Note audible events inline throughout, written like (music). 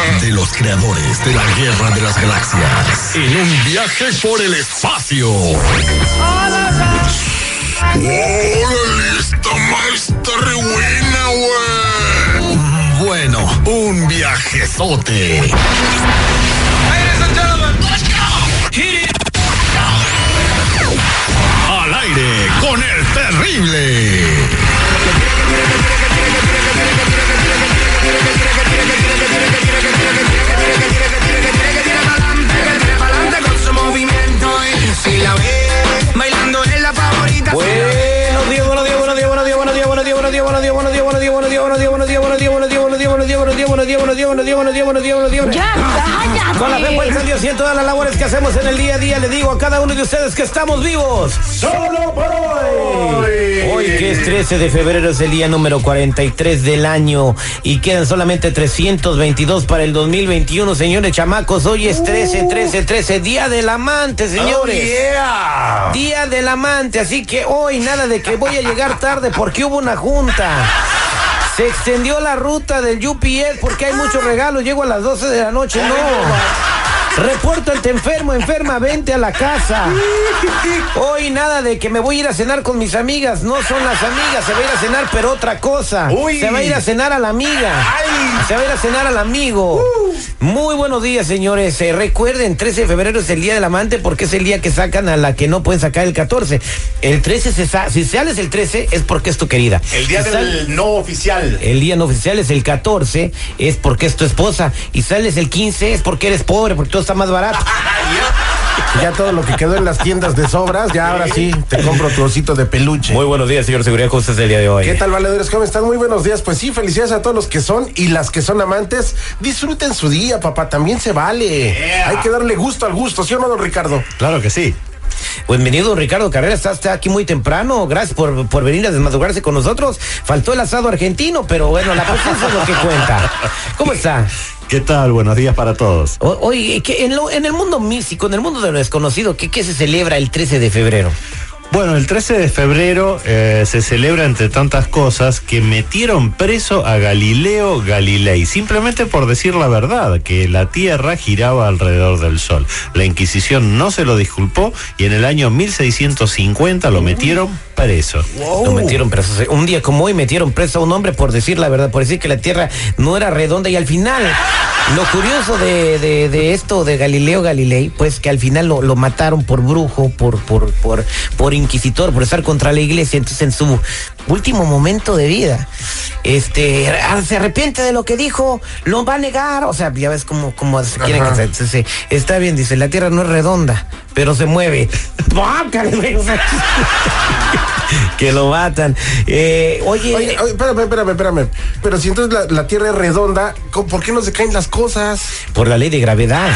De los creadores de la Guerra de las Galaxias. En un viaje por el espacio. ¡Órale! Esta maestra re buena. Bueno, un viajezote. Al aire con el terrible. Hacemos en el día a día, le digo a cada uno de ustedes que estamos vivos. Solo por hoy. Hoy que es 13 de febrero es el día número 43 del año y quedan solamente 322 para el 2021, señores chamacos. Hoy es 13, 13, 13, día del amante, señores. Día del amante, así que hoy nada de que voy a llegar tarde porque hubo una junta. Se extendió la ruta del UPS porque hay muchos regalos. Llego a las 12 de la noche. No. Reporto el te enfermo, enferma, vente a la casa. Hoy nada de que me voy a ir a cenar con mis amigas. No son las amigas, se va a ir a cenar, pero otra cosa. Se va a ir a cenar a la amiga. Se va a ir a cenar al amigo. Muy buenos días, señores. Eh, recuerden, 13 de febrero es el día del amante porque es el día que sacan a la que no pueden sacar el 14. El 13 se sa- si sales el 13 es porque es tu querida. El día Si del no oficial. el día no oficial es el 14, es porque es tu esposa. Y sales el 15 es porque eres pobre, porque todo está más barato. Ya todo lo que quedó en las tiendas de sobras, ya ahora sí te compro tu osito de peluche. Muy buenos días, señor Seguridad, ¿cómo estás el día de hoy? ¿Qué tal, valedores? ¿Cómo están? Muy buenos días. Pues sí, felicidades a todos los que son y las que son amantes. Disfruten su día, papá. También se vale. Hay que darle gusto al gusto, ¿sí o no, don Ricardo? Claro que sí. Bienvenido, Ricardo Carrera. Estás está aquí muy temprano. Gracias por, por venir a desmadrugarse con nosotros. Faltó el asado argentino, pero bueno, la presencia es lo que cuenta. ¿Cómo está? ¿Qué tal? Buenos días para todos. Que en, en el mundo místico, en el mundo de lo desconocido, ¿qué, qué se celebra el 13 de febrero? Bueno, el 13 de febrero eh, se celebra entre tantas cosas que metieron preso a Galileo Galilei, simplemente por decir la verdad, que la Tierra giraba alrededor del Sol. La Inquisición no se lo disculpó y en el año 1650 lo metieron preso. Lo metieron preso. Un día como hoy metieron preso a un hombre por decir la verdad, por decir que la Tierra no era redonda y al final, lo curioso de, de- de esto de Galileo Galilei, pues que al final lo, lo mataron por brujo, por, por, por, por inquisitor, por estar contra la iglesia. Entonces en su último momento de vida, este, se arrepiente de lo que dijo, lo va a negar. O sea, ya ves cómo, cómo se quieren que se, se- Está bien, dice, la Tierra no es redonda, pero se mueve. (laughs) (laughs) Que lo matan. Eh, oye, Oye, oye, espérame, espérame, espérame. Pero si entonces la, la Tierra es redonda, ¿cómo- ¿por qué no se caen las cosas? por la ley de gravedad.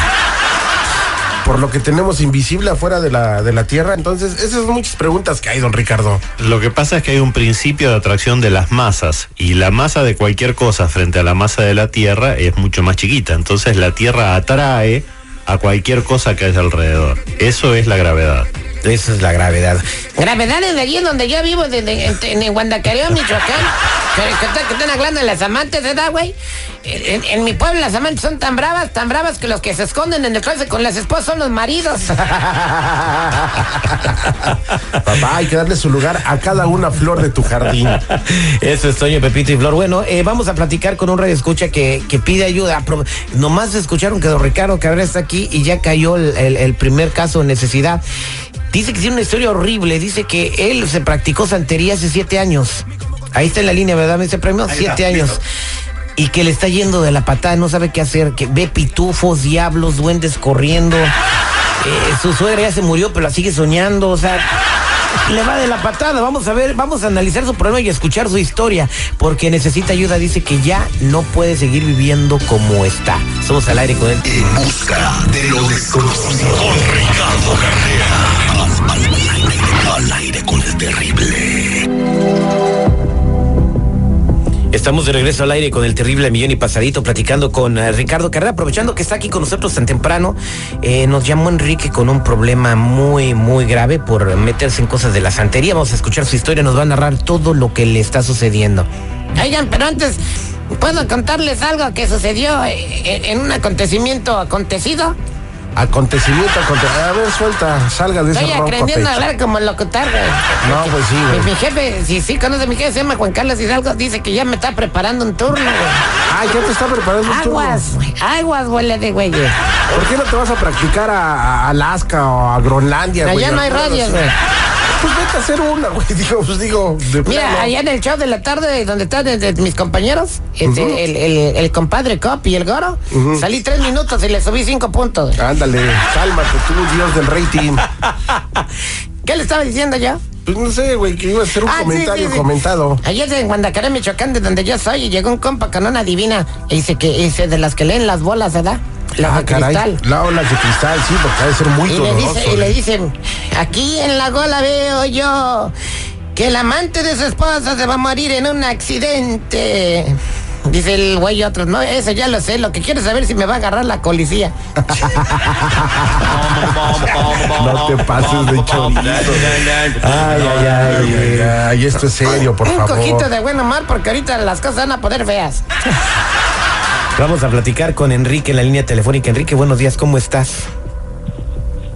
Por lo que tenemos invisible afuera de la, de la Tierra. Entonces, esas son muchas preguntas que hay, don Ricardo. Lo que pasa es que hay un principio de atracción de las masas y la masa de cualquier cosa frente a la masa de la Tierra es mucho más chiquita. Entonces la Tierra atrae a cualquier cosa que haya alrededor. Eso es la gravedad. Esa es la gravedad. Gravedad es de allí donde yo vivo, de, de- en, en Guandacareo, Michoacán. Que, que están- que están hablando de las amantes, ¿verdad, güey? En, en mi pueblo las amantes son tan bravas, tan bravas que los que se esconden en el closet con las esposas son los maridos. (laughs) Papá, hay que darle su lugar a cada una flor de tu jardín. Eso es Toño, Pepito y Flor. Bueno, eh, vamos a platicar con un radio escucha que, que pide ayuda. Pro- Nomás escucharon que don Ricardo Cabrera está aquí y ya cayó el, el- el primer caso de necesidad. Dice que tiene una historia horrible. Dice que él se practicó santería hace siete años. Ahí está en la línea, ¿verdad? Me dice premio. Siete años. Y que le está yendo de la patada, no sabe qué hacer, que ve pitufos, diablos, duendes corriendo. Eh, su suegra ya se murió, pero la sigue soñando, o sea, le va de la patada. Vamos a ver, vamos a analizar su problema y escuchar su historia, porque necesita ayuda. Dice que ya no puede seguir viviendo como está. Somos al aire con él. En busca de lo desconocido. Con Ricardo Carrera. Al aire con el terrible. Estamos de regreso al aire con el terrible millón y pasadito, platicando con eh, Ricardo Carrera, aprovechando que está aquí con nosotros tan temprano. eh, nos llamó Enrique con un problema muy, muy grave por meterse en cosas de la santería. Vamos a escuchar su historia, nos va a narrar todo lo que le está sucediendo. Oigan, pero antes, ¿puedo contarles algo que sucedió eh, en un acontecimiento acontecido? Acontecimiento, aconte- A ver, suelta, salga de ese Estoy aprendiendo a hablar como locutar, güey. No, pues sí, güey. mi jefe, si sí conoce a mi jefe, se llama Juan Carlos Hidalgo, dice que ya me está preparando un turno, güey. Ah, ya te está preparando un turno. Aguas, güey, aguas, huele de güeyes. ¿Por qué no te vas a practicar a, a Alaska o a Groenlandia, güey? Allá no hay radios, güey. Pues vete a hacer una, güey. (laughs) Digo, pues digo, de Mira, plano. allá en el show de la tarde, donde están de- de mis compañeros, este, el, el- el compadre Cop y el Goro, salí tres minutos y le subí cinco puntos. Ándale, cálmate tú, Dios del rating. (laughs) ¿Qué le estaba diciendo yo? Pues no sé, güey, que iba a hacer un Ah, sí, comentario sí, sí. comentado. Ayer en Guandacaré, Michoacán, de donde yo soy, y llegó un compa con una divina, y dice que dice de las que leen las bolas, ¿verdad? Las ah, caray. La ola de cristal, sí, porque ha de ser muy Y le, dice, y le güey. dicen, aquí en la gola veo yo que el amante de su esposa se va a morir en un accidente. Dice el güey y otros, no, eso ya lo sé, lo que quiero saber es si me va a agarrar la policía. (laughs) No te pases de chorizo. Ay, ay, ay, ay, ay, esto es serio, por un favor. cojito de buen humor porque ahorita las cosas van a poder feas. Vamos a platicar con Enrique en la línea telefónica. Enrique, buenos días, ¿cómo estás?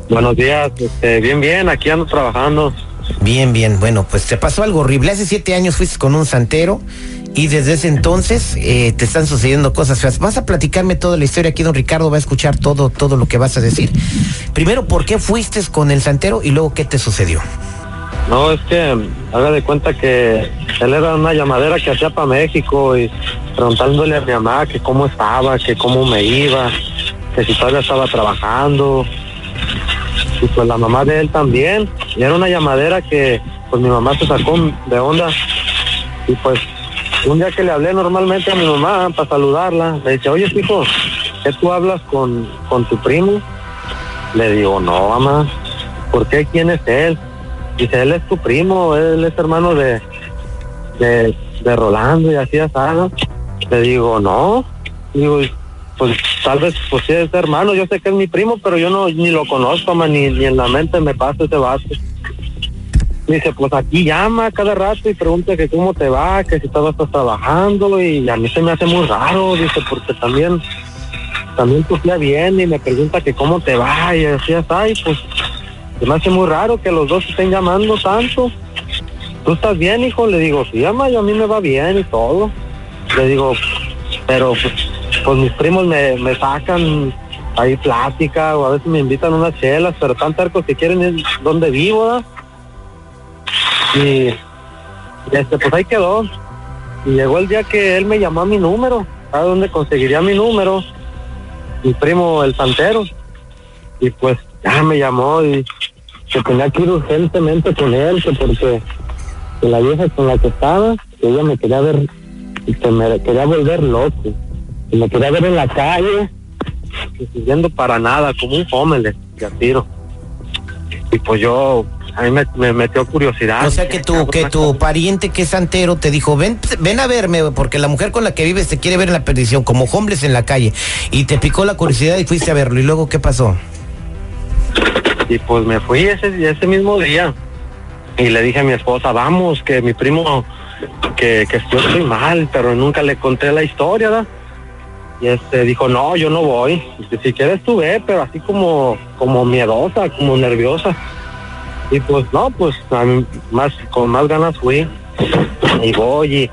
Buenos días, este, bien, bien, aquí ando trabajando. Bien, bien. Bueno, pues te pasó algo horrible. Hace siete años fuiste con un santero y desde ese entonces eh, te están sucediendo cosas feas. Vas a platicarme toda la historia aquí, don Ricardo va a escuchar todo, todo lo que vas a decir. Primero, ¿por qué fuiste con el santero y luego qué te sucedió? No, es que haga de cuenta que él era una llamadera que hacía para México y preguntándole a mi mamá que cómo estaba, que cómo me iba, que si todavía estaba trabajando. Y pues la mamá de él también. Y era una llamadera que pues mi mamá se sacó de onda. Y pues un día que le hablé normalmente a mi mamá para saludarla, le dice, oye hijo, ¿qué tú hablas con, con tu primo? Le digo, no, mamá, ¿por qué? ¿Quién es él? Dice, él es tu primo, él es hermano de, de, de Rolando y así asado. Le digo, no. Digo, pues tal vez pues sí es hermano, yo sé que es mi primo, pero yo no ni lo conozco, man, ni, ni en la mente me pasa ese vato. Dice, pues aquí llama cada rato y pregunta que cómo te va, que si todavía estás trabajando y a mí se me hace muy raro, dice, porque también también tu tía viene y me pregunta que cómo te va y así está y pues se me hace muy raro que los dos estén llamando tanto. ¿Tú estás bien, hijo? Le digo, sí, ama, yo a mí me va bien y todo. Le digo, pero pues, mis primos me, me sacan ahí plática o a veces me invitan unas chelas, pero tan tercos que quieren ir donde vivo. Y este, pues ahí quedó. Y llegó el día que él me llamó a mi número, ¿sabe dónde conseguiría mi número? Mi primo, el santero. Y pues ya me llamó y que tenía que ir urgentemente con él, que porque que la vieja con la que estaba, que ella me quería ver, que me quería volver loco. Y me quería ver en la calle, y sirviendo para nada, como un fómele, de a tiro. Y pues yo, a mí me, me metió curiosidad. O sea que tu, que tu pariente que es santero te dijo, ven, ven a verme, porque la mujer con la que vives te quiere ver en la perdición, como homeless en la calle. Y te picó la curiosidad y fuiste a verlo. ¿Y luego qué pasó? Y pues me fui ese, ese mismo día y le dije a mi esposa, vamos, que mi primo, que, que yo estoy mal, pero nunca le conté la historia, ¿verdad? Y este dijo, no, yo no voy. Dice, si quieres tú ve, pero así como, como miedosa, como nerviosa. Y pues no, pues a mí más, con más ganas fui. Y voy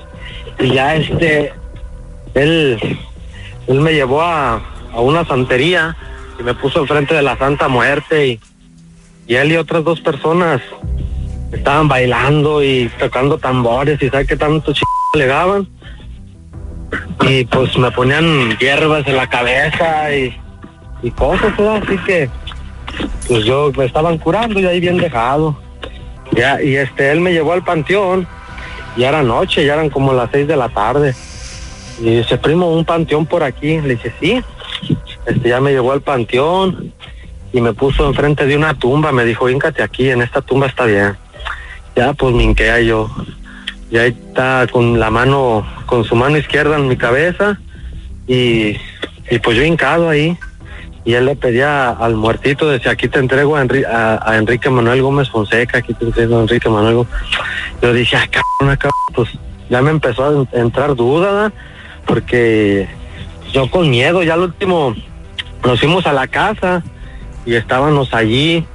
y, ya este, él, él me llevó a, a una santería y me puso enfrente de la Santa Muerte y él y otras dos personas estaban bailando y tocando tambores y sabe qué tanto ch le daban. Y pues me ponían hierbas en la cabeza y, y cosas, ¿verdad? Así que pues yo me estaban curando y ahí bien dejado. Ya, y este, él me llevó al panteón, ya era noche, ya eran como las seis de la tarde. Y dice, primo, un panteón por aquí. Le dije, sí. Este ya me llevó al panteón y me puso enfrente de una tumba. Me dijo, híncate aquí, en esta tumba está bien. Ya, pues me hinqué yo. Y ahí está con la mano, con su mano izquierda en mi cabeza. Y, y pues yo hincado ahí. Y él le pedía al muertito, decía, aquí te entrego a, Enri- a- Enrique Manuel Gómez Fonseca, aquí te entrego Enrique Manuel Gómez. Yo dije, ah, cabrón, cabrón", pues ya me empezó a en- entrar duda, porque yo con miedo, ya al último nos fuimos a la casa y estábamos allí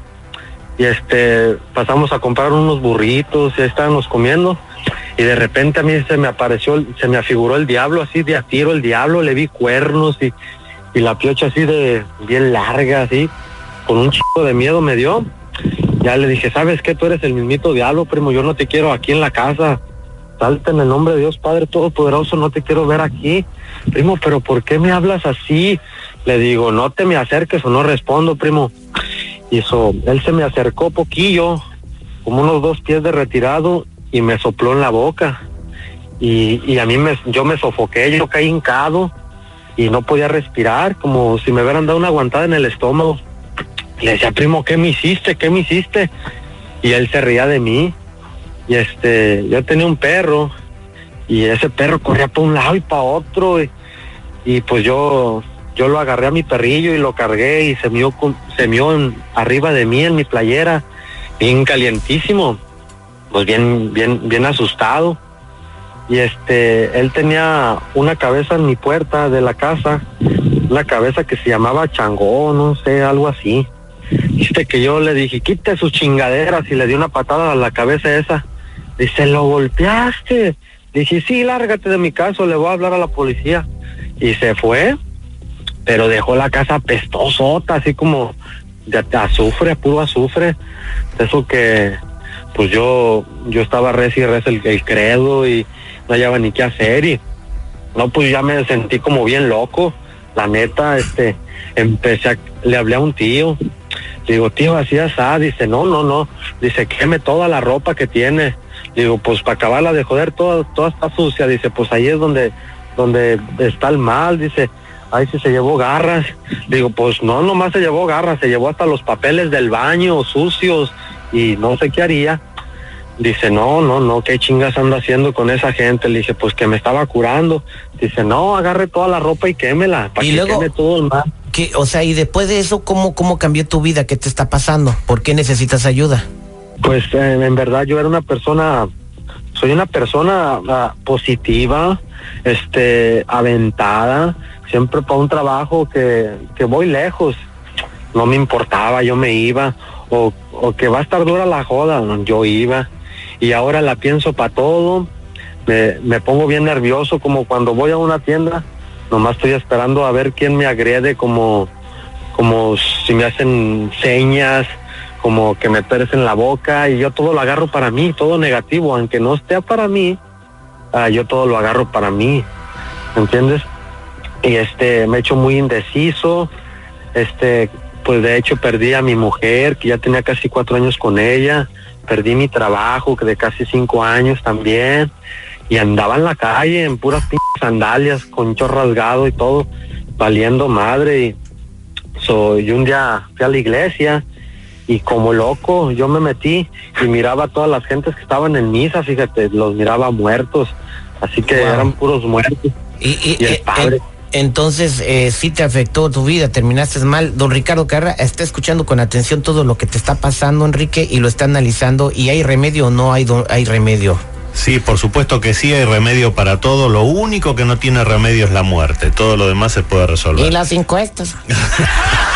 y este pasamos a comprar unos burritos y estábamos comiendo y de repente a mí se me apareció, se me afiguró el diablo así de a tiro el diablo, le vi cuernos y, y la piocha así de bien larga así, con un chico de miedo me dio. Ya le dije, ¿sabes qué? Tú eres el mismito diablo, primo, yo no te quiero aquí en la casa. Salte en el nombre de Dios Padre Todopoderoso, no te quiero ver aquí. Primo, pero ¿por qué me hablas así? Le digo, no te me acerques o no respondo, primo. Y eso, él se me acercó poquillo, como unos dos pies de retirado, y me sopló en la boca. Y, y a mí me, yo me sofoqué, yo caí hincado y no podía respirar, como si me hubieran dado una aguantada en el estómago. Le decía, primo, ¿qué me hiciste? ¿Qué me hiciste? Y él se ría de mí. Y este, yo tenía un perro y ese perro corría para un lado y para otro y, y pues yo yo lo agarré a mi perrillo y lo cargué y se mió se mió arriba de mí en mi playera bien calientísimo pues bien bien bien asustado y este él tenía una cabeza en mi puerta de la casa una cabeza que se llamaba changó no sé algo así Viste que yo le dije, quite sus chingaderas y le di una patada a la cabeza esa. Dice, ¿lo golpeaste? Dije, sí, lárgate de mi caso, le voy a hablar a la policía. Y se fue, pero dejó la casa pestosota, así como de azufre, puro azufre. Eso que, pues yo, yo estaba res y el, credo y no hallaba ni qué hacer y no, pues ya me sentí como bien loco. La neta, este, empecé a, le hablé a un tío. Le digo, tío, así asá. Dice, no, no, no. Dice, queme toda la ropa que tiene. Digo, pues para acabarla de joder, toda, toda está sucia. Dice, pues ahí es donde, donde está el mal. Dice, ahí sí se llevó garras. Digo, pues no, nomás se llevó garras, se llevó hasta los papeles del baño sucios y no sé qué haría. Dice, no, no, no, qué chingas ando haciendo con esa gente. Le dije, pues que me estaba curando. Dice, no, agarre toda la ropa y quémela, para Y que luego- queme todo el. ¿Qué? O sea, y después de eso, ¿cómo, ¿cómo cambió tu vida? ¿Qué te está pasando? ¿Por qué necesitas ayuda? Pues eh, en verdad yo era una persona, soy una persona ah, positiva, este, aventada, siempre para un trabajo que, que voy lejos, no me importaba, yo me iba, o, o que va a estar dura la joda, yo iba, y ahora la pienso para todo, me, me pongo bien nervioso como cuando voy a una tienda, nomás estoy esperando a ver quién me agrede como, como si me hacen señas, como que me en la boca y yo todo lo agarro para mí, todo negativo, aunque no esté para mí, ah, yo todo lo agarro para mí, ¿entiendes? Y este, me he hecho muy indeciso, este, pues de hecho perdí a mi mujer, que ya tenía casi cuatro años con ella, perdí mi trabajo, que de casi cinco años también, y andaba en la calle en puras pinches sandalias, con rasgado y todo, valiendo madre, y so, y un día fui a la iglesia, y como loco yo me metí y miraba a todas las gentes que estaban en misa, fíjate, los miraba muertos, así que Wow. eran puros muertos. Y, y- Y el eh, padre. Entonces, eh, sí te afectó tu vida, terminaste mal. Don Ricardo Carra está escuchando con atención todo lo que te está pasando, Enrique, y lo está analizando. ¿Y hay remedio o no hay, hay remedio? Sí, por supuesto que sí, hay remedio para todo. Lo único que no tiene remedio es la muerte. Todo lo demás se puede resolver. Y las encuestas. (laughs)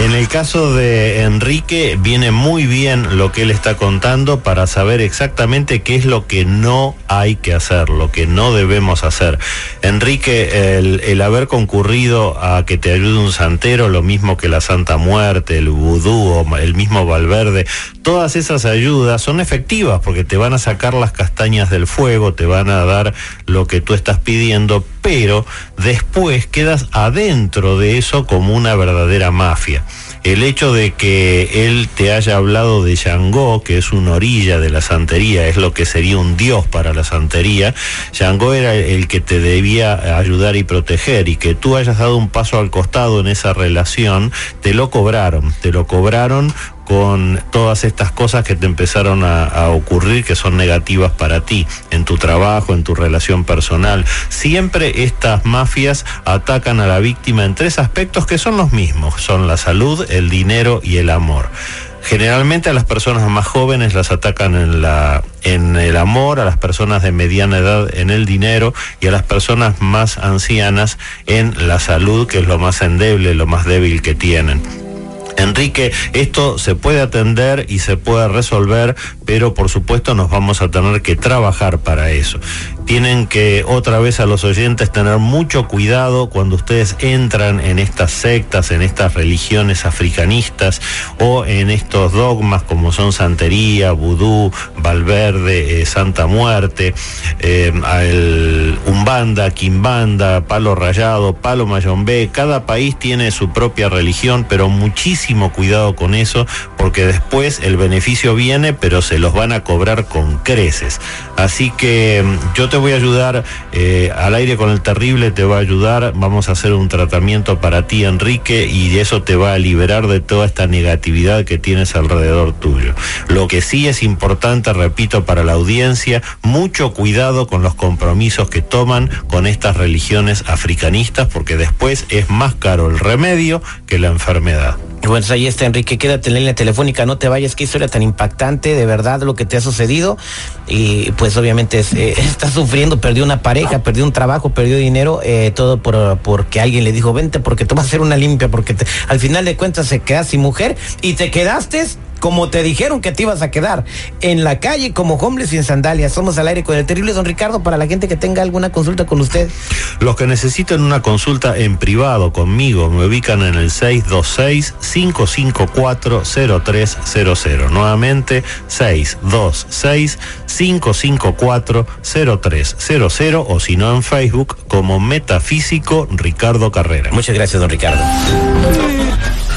En el caso de Enrique, viene muy bien lo que él está contando para saber exactamente qué es lo que no hay que hacer, lo que no debemos hacer. Enrique, el, el haber concurrido a que te ayude un santero, lo mismo que la Santa Muerte, el vudú, el mismo Valverde, todas esas ayudas son efectivas porque te van a sacar las castañas del fuego, te van a dar lo que tú estás pidiendo, pero después quedas adentro de eso como una verdadera mafia. El hecho de que él te haya hablado de Shango, que es una orilla de la santería, es lo que sería un dios para la santería, Shango era el que te debía ayudar y proteger y que tú hayas dado un paso al costado en esa relación, te lo cobraron, te lo cobraron con todas estas cosas que te empezaron a, ocurrir que son negativas para ti, en tu trabajo, en tu relación personal. Siempre estas mafias atacan a la víctima en tres aspectos que son los mismos, son la salud, el dinero y el amor. Generalmente a las personas más jóvenes las atacan en, la, en el amor, a las personas de mediana edad en el dinero y a las personas más ancianas en la salud, que es lo más endeble, lo más débil que tienen. Enrique, esto se puede atender y se puede resolver, pero por supuesto nos vamos a tener que trabajar para eso. Tienen que otra vez a los oyentes tener mucho cuidado cuando ustedes entran en estas sectas, en estas religiones africanistas o en estos dogmas como son santería, vudú, Valverde, eh, Santa Muerte, eh, el Umbanda, Quimbanda, Palo Rayado, Palo Mayombe. Cada país tiene su propia religión, pero muchísimo cuidado con eso porque después el beneficio viene, pero se los van a cobrar con creces. Así que mm, yo te voy a ayudar eh, al aire con el terrible, te va a ayudar, vamos a hacer un tratamiento para ti, Enrique, y eso te va a liberar de toda esta negatividad que tienes alrededor tuyo. Lo que sí es importante, repito, para la audiencia, mucho cuidado con los compromisos que toman con estas religiones africanistas, porque después es más caro el remedio que la enfermedad. Bueno, ahí está Enrique, quédate en la línea telefónica, no te vayas, qué historia tan impactante, de verdad, lo que te ha sucedido. Y pues obviamente eh, (laughs) está sufriendo, perdió una pareja, perdió un trabajo, perdió dinero, eh, todo por porque alguien le dijo, vente porque tú vas a hacer una limpia, porque te- al final de cuentas se quedas sin mujer y te quedaste como te dijeron que te ibas a quedar, en la calle como homeless y en sandalias. Somos al aire con el terrible don Ricardo para la gente que tenga alguna consulta con usted. Los que necesiten una consulta en privado conmigo me ubican en el 626-554-0300. Nuevamente, 626-554-0300 o si no en Facebook como Metafísico Ricardo Carrera. Muchas gracias, don Ricardo.